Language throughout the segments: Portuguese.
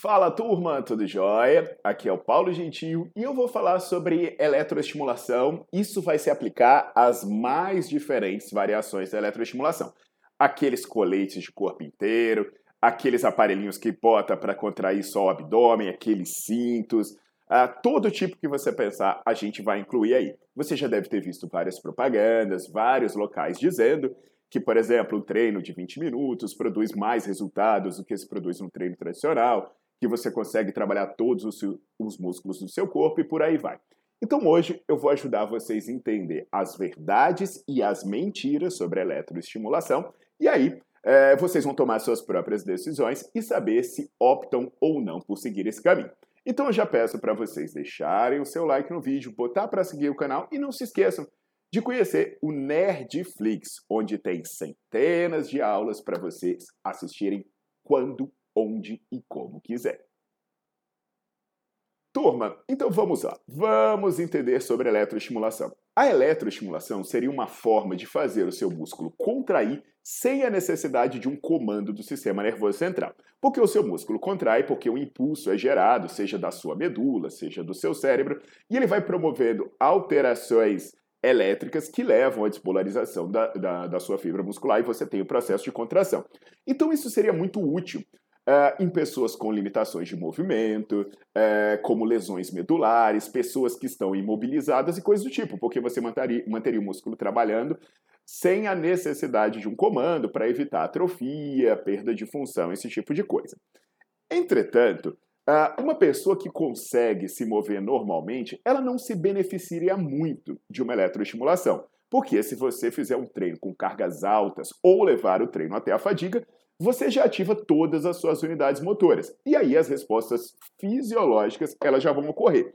Fala turma, tudo jóia? Aqui é o Paulo Gentil e eu vou falar sobre eletroestimulação. Isso vai se aplicar às mais diferentes variações da eletroestimulação. Aqueles coletes de corpo inteiro, aqueles aparelhinhos que bota para contrair só o abdômen, aqueles cintos, uh, todo tipo que você pensar, a gente vai incluir aí. Você já deve ter visto várias propagandas, vários locais dizendo que, por exemplo, um treino de 20 minutos produz mais resultados do que se produz um treino tradicional, que você consegue trabalhar todos os, os músculos do seu corpo e por aí vai. Então hoje eu vou ajudar vocês a entender as verdades e as mentiras sobre a eletroestimulação e aí é, vocês vão tomar suas próprias decisões e saber se optam ou não por seguir esse caminho. Então eu já peço para vocês deixarem o seu like no vídeo, botar para seguir o canal e não se esqueçam de conhecer o Nerdflix, onde tem centenas de aulas para vocês assistirem quando onde e como quiser. Turma, então vamos lá. Vamos entender sobre eletroestimulação. A eletroestimulação seria uma forma de fazer o seu músculo contrair sem a necessidade de um comando do sistema nervoso central. Porque o seu músculo contrai porque o impulso é gerado, seja da sua medula, seja do seu cérebro, e ele vai promovendo alterações elétricas que levam à despolarização da, da, da sua fibra muscular e você tem o processo de contração. Então isso seria muito útil Uh, em pessoas com limitações de movimento, uh, como lesões medulares, pessoas que estão imobilizadas e coisas do tipo, porque você manteria, manteria o músculo trabalhando sem a necessidade de um comando para evitar atrofia, perda de função, esse tipo de coisa. Entretanto, uh, uma pessoa que consegue se mover normalmente, ela não se beneficiaria muito de uma eletroestimulação. Porque se você fizer um treino com cargas altas ou levar o treino até a fadiga, você já ativa todas as suas unidades motoras. E aí as respostas fisiológicas elas já vão ocorrer.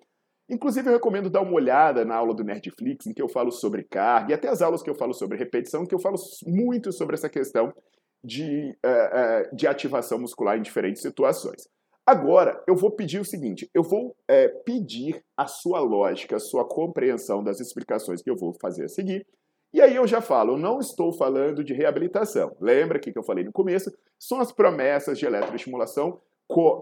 Inclusive, eu recomendo dar uma olhada na aula do Nerdflix, em que eu falo sobre carga, e até as aulas que eu falo sobre repetição, que eu falo muito sobre essa questão de, uh, uh, de ativação muscular em diferentes situações. Agora, eu vou pedir o seguinte: eu vou uh, pedir a sua lógica, a sua compreensão das explicações que eu vou fazer a seguir, e aí eu já falo, eu não estou falando de reabilitação. Lembra que, eu falei no começo? São as promessas de eletroestimulação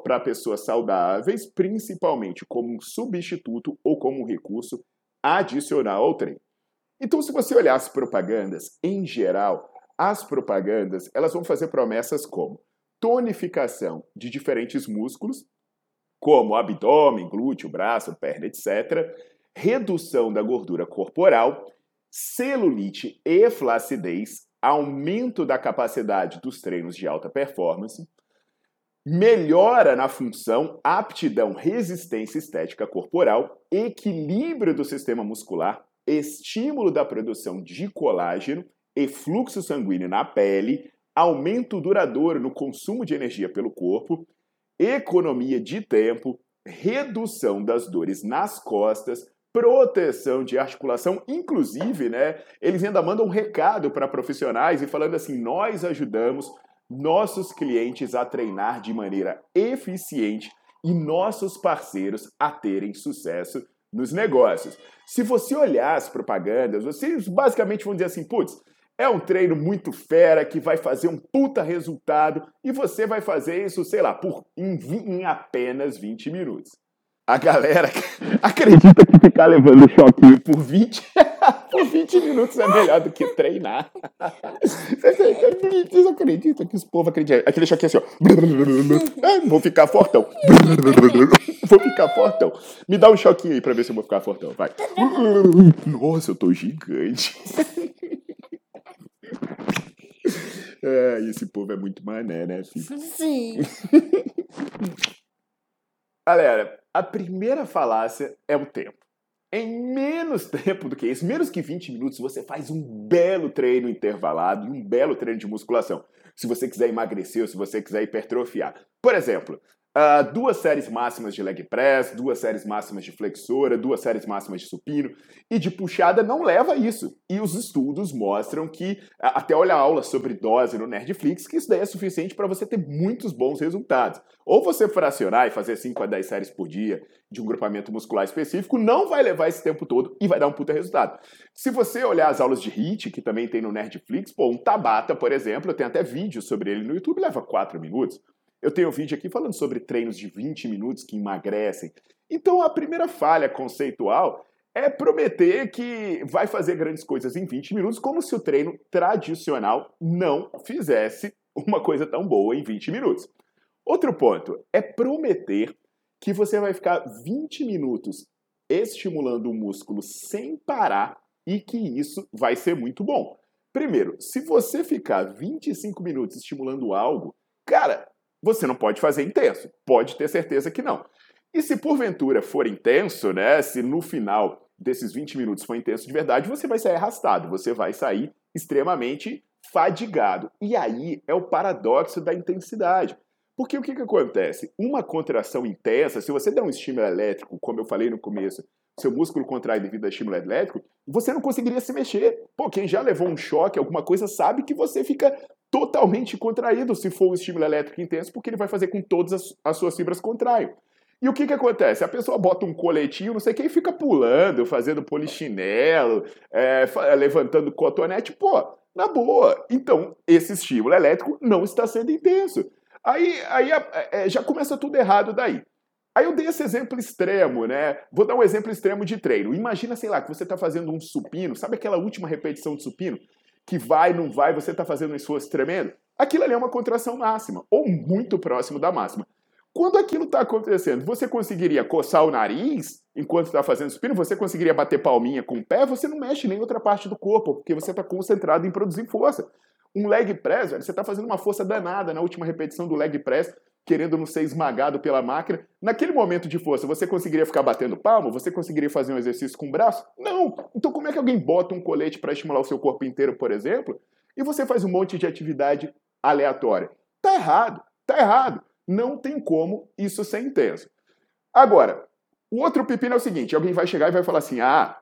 para pessoas saudáveis, principalmente como um substituto ou como um recurso adicional ao treino. Então, se você olhar as propagandas em geral, as propagandas elas vão fazer promessas como tonificação de diferentes músculos, como abdômen, glúteo, braço, perna, etc., redução da gordura corporal celulite e flacidez, aumento da capacidade dos treinos de alta performance, melhora na função, aptidão, resistência estética corporal, equilíbrio do sistema muscular, estímulo da produção de colágeno e fluxo sanguíneo na pele, aumento duradouro no consumo de energia pelo corpo, economia de tempo, redução das dores nas costas, proteção de articulação, inclusive, né, eles ainda mandam um recado para profissionais e falando assim: nós ajudamos nossos clientes a treinar de maneira eficiente e nossos parceiros a terem sucesso nos negócios. Se você olhar as propagandas, vocês basicamente vão dizer assim: putz, é um treino muito fera que vai fazer um puta resultado e você vai fazer isso, sei lá, por em, em apenas 20 minutos a galera acredita que ficar levando choquinho por 20 Por 20 minutos é melhor do que treinar. Vocês acreditam que os povos acreditam? Aquele choque assim, ó. Vou ficar fortão. Vou ficar fortão. Me dá um choquinho aí pra ver se eu vou ficar fortão. Vai. Nossa, eu tô gigante. É, esse povo é muito mané, né, filho? Sim. Galera, a primeira falácia é o tempo. Em menos tempo do que isso, menos que 20 minutos, você faz um belo treino intervalado e um belo treino de musculação. Se você quiser emagrecer ou se você quiser hipertrofiar. Por exemplo, Uh, duas séries máximas de leg press, duas séries máximas de flexora, duas séries máximas de supino e de puxada não leva a isso. E os estudos mostram que, até olha a aula sobre dose no Nerdflix, que isso daí é suficiente para você ter muitos bons resultados. Ou você fracionar e fazer 5 a 10 séries por dia de um grupamento muscular específico, não vai levar esse tempo todo e vai dar um puta resultado. Se você olhar as aulas de HIIT, que também tem no Nerdflix, pô, um Tabata, por exemplo, tem até vídeo sobre ele no YouTube, leva 4 minutos. Eu tenho um vídeo aqui falando sobre treinos de 20 minutos que emagrecem. Então a primeira falha conceitual é prometer que vai fazer grandes coisas em 20 minutos, como se o treino tradicional não fizesse uma coisa tão boa em 20 minutos. Outro ponto é prometer que você vai ficar 20 minutos estimulando o músculo sem parar e que isso vai ser muito bom. Primeiro, se você ficar 25 minutos estimulando algo, cara, você não pode fazer intenso. Pode ter certeza que não. E se porventura for intenso, né? Se no final desses 20 minutos for intenso de verdade, você vai sair arrastado, você vai sair extremamente fadigado. E aí é o paradoxo da intensidade. Porque o que, que acontece? Uma contração intensa, se você der um estímulo elétrico, como eu falei no começo, seu músculo contrai devido ao estímulo elétrico, você não conseguiria se mexer. Pô, quem já levou um choque, alguma coisa, sabe que você fica totalmente contraído se for um estímulo elétrico intenso, porque ele vai fazer com todas as, as suas fibras contraiam. E o que, que acontece? A pessoa bota um coletinho, não sei quem, fica pulando, fazendo polichinelo, é, levantando cotonete, pô, na boa. Então, esse estímulo elétrico não está sendo intenso. Aí, aí é, já começa tudo errado daí. Aí eu dei esse exemplo extremo, né? Vou dar um exemplo extremo de treino. Imagina, sei lá, que você está fazendo um supino, sabe aquela última repetição de supino? Que vai, não vai, você está fazendo um esforço tremendo? Aquilo ali é uma contração máxima, ou muito próximo da máxima. Quando aquilo está acontecendo, você conseguiria coçar o nariz enquanto está fazendo supino? Você conseguiria bater palminha com o pé? Você não mexe nem outra parte do corpo, porque você está concentrado em produzir força. Um leg press, velho, você está fazendo uma força danada na última repetição do leg press, querendo não ser esmagado pela máquina. Naquele momento de força, você conseguiria ficar batendo palmo? Você conseguiria fazer um exercício com o braço? Não! Então, como é que alguém bota um colete para estimular o seu corpo inteiro, por exemplo, e você faz um monte de atividade aleatória? Tá errado, tá errado. Não tem como isso ser intenso. Agora, o outro pepino é o seguinte: alguém vai chegar e vai falar assim, ah.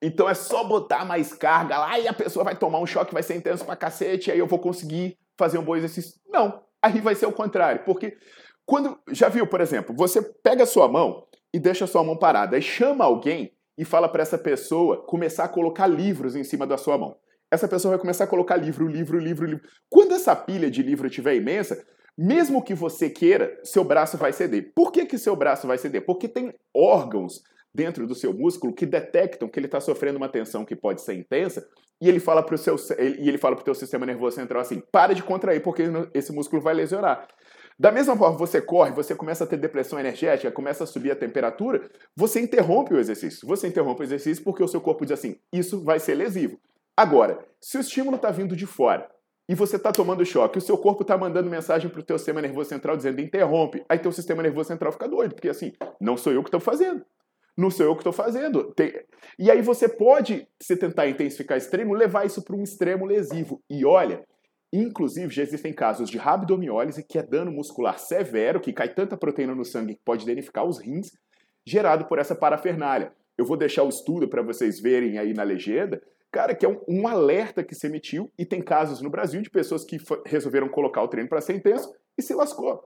Então é só botar mais carga lá e a pessoa vai tomar um choque, vai ser intenso pra cacete, e aí eu vou conseguir fazer um bom exercício. Não, Aí vai ser o contrário, porque quando já viu, por exemplo, você pega a sua mão e deixa a sua mão parada, aí chama alguém e fala para essa pessoa começar a colocar livros em cima da sua mão. Essa pessoa vai começar a colocar livro, livro, livro, livro. Quando essa pilha de livro estiver imensa, mesmo que você queira, seu braço vai ceder. Por que, que seu braço vai ceder? Porque tem órgãos dentro do seu músculo que detectam que ele está sofrendo uma tensão que pode ser intensa e ele fala para o seu e ele fala para o teu sistema nervoso central assim: para de contrair porque esse músculo vai lesionar. Da mesma forma, você corre, você começa a ter depressão energética, começa a subir a temperatura, você interrompe o exercício. Você interrompe o exercício porque o seu corpo diz assim: isso vai ser lesivo. Agora, se o estímulo está vindo de fora e você está tomando choque, o seu corpo está mandando mensagem para o teu sistema nervoso central dizendo interrompe, aí teu sistema nervoso central fica doido, porque assim, não sou eu que estou fazendo não sou eu que estou fazendo. Tem... E aí você pode, se tentar intensificar extremo, levar isso para um extremo lesivo. E olha, inclusive já existem casos de rabdomiólise, que é dano muscular severo, que cai tanta proteína no sangue que pode danificar os rins, gerado por essa parafernália. Eu vou deixar o estudo para vocês verem aí na legenda. Cara, que é um, um, alerta que se emitiu, e tem casos no Brasil de pessoas que resolveram colocar o treino para ser intenso e se lascou.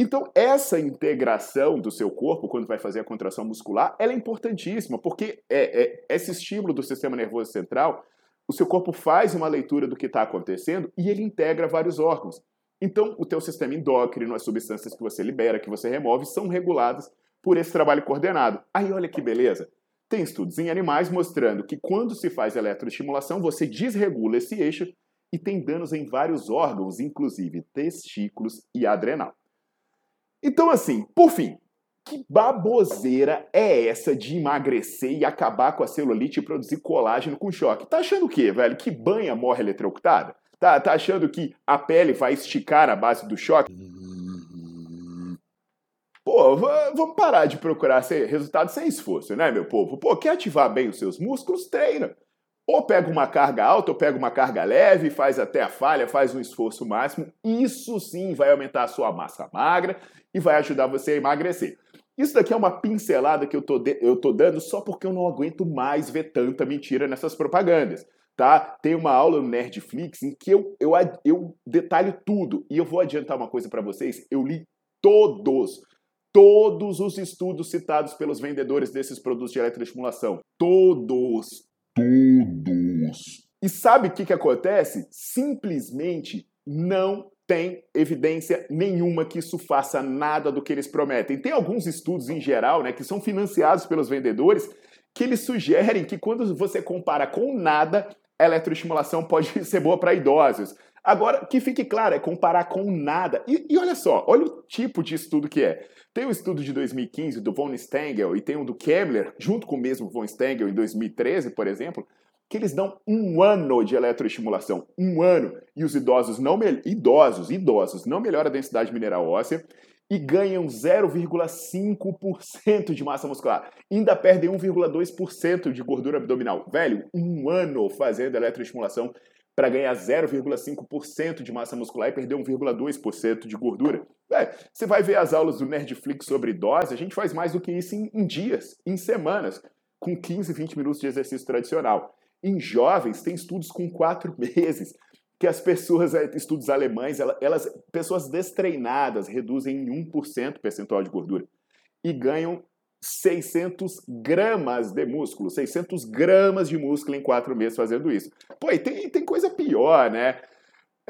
Então, essa integração do seu corpo, quando vai fazer a contração muscular, ela é importantíssima, porque é, é, esse estímulo do sistema nervoso central, o seu corpo faz uma leitura do que está acontecendo e ele integra vários órgãos. Então, o teu sistema endócrino, as substâncias que você libera, que você remove, são reguladas por esse trabalho coordenado. Aí, olha que beleza. Tem estudos em animais mostrando que quando se faz eletroestimulação, você desregula esse eixo e tem danos em vários órgãos, inclusive testículos e adrenal. Então, assim, por fim, que baboseira é essa de emagrecer e acabar com a celulite e produzir colágeno com choque? Tá achando o quê, velho? Que banha morre eletrocutada? Tá, tá achando que a pele vai esticar a base do choque? Pô, vamos parar de procurar resultado sem esforço, né, meu povo? Pô, quer ativar bem os seus músculos? Treina. Ou pega uma carga alta, ou pega uma carga leve, faz até a falha, faz um esforço máximo. Isso sim vai aumentar a sua massa magra e vai ajudar você a emagrecer. Isso daqui é uma pincelada que eu tô, de, eu tô dando só porque eu não aguento mais ver tanta mentira nessas propagandas. Tá? Tem uma aula no Nerdflix em que eu, eu, eu detalho tudo. E eu vou adiantar uma coisa para vocês: eu li todos todos os estudos citados pelos vendedores desses produtos de eletroestimulação. Todos. E sabe o que, que acontece? Simplesmente não tem evidência nenhuma que isso faça nada do que eles prometem. Tem alguns estudos em geral, né, que são financiados pelos vendedores, que eles sugerem que quando você compara com nada, a eletroestimulação pode ser boa para idosos. Agora, que fique claro, é comparar com nada. E, e, olha só, olha o tipo de estudo que é. Tem o um estudo de 2015 do Von Stengel e tem um do Kemmler, junto com o mesmo Von Stengel, em 2013, por exemplo, que eles dão um ano de eletroestimulação. Um ano. E os idosos não idosos, idosos, não melhoram a densidade mineral óssea e ganham 0,5% de massa muscular. Ainda perdem 1,2% de gordura abdominal. Velho, um ano fazendo eletroestimulação para ganhar 0,5% de massa muscular e perder 1,2% de gordura. Você vai ver as aulas do Nerdflix sobre idosos, a gente faz mais do que isso em, em dias, em semanas, com 15, 20 minutos de exercício tradicional. Em jovens, tem estudos com 4 meses, que as pessoas, é, estudos alemães, elas, pessoas destreinadas reduzem em 1% o percentual de gordura e ganham 600 gramas de músculo, 600 gramas de músculo em quatro meses fazendo isso. Pô, e tem, tem coisa pior, né?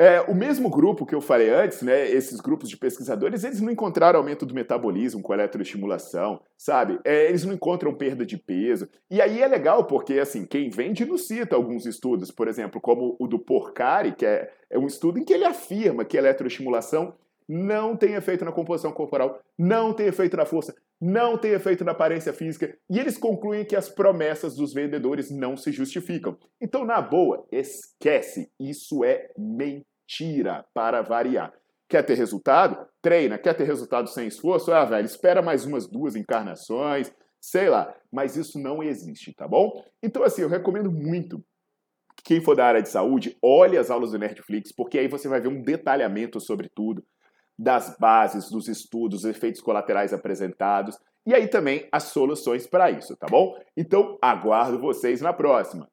É, o mesmo grupo que eu falei antes, né, esses grupos de pesquisadores, eles não encontraram aumento do metabolismo com eletroestimulação, sabe? É, eles não encontram perda de peso. E aí é legal porque, assim, quem vende nos cita alguns estudos, por exemplo, como o do Porcari, que é, é um estudo em que ele afirma que a eletroestimulação não tem efeito na composição corporal, não tem efeito na força, não tem efeito na aparência física, e eles concluem que as promessas dos vendedores não se justificam. Então, na boa, esquece, isso é mentira para variar. Quer ter resultado? Treina. Quer ter resultado sem esforço? Ah, velho, espera mais umas duas encarnações, sei lá. Mas isso não existe, tá bom? Então, assim, eu recomendo muito que quem for da área de saúde, olhe as aulas do Netflix, porque aí você vai ver um detalhamento sobre tudo das bases dos estudos, efeitos colaterais apresentados e aí também as soluções para isso, tá bom? Então, aguardo vocês na próxima.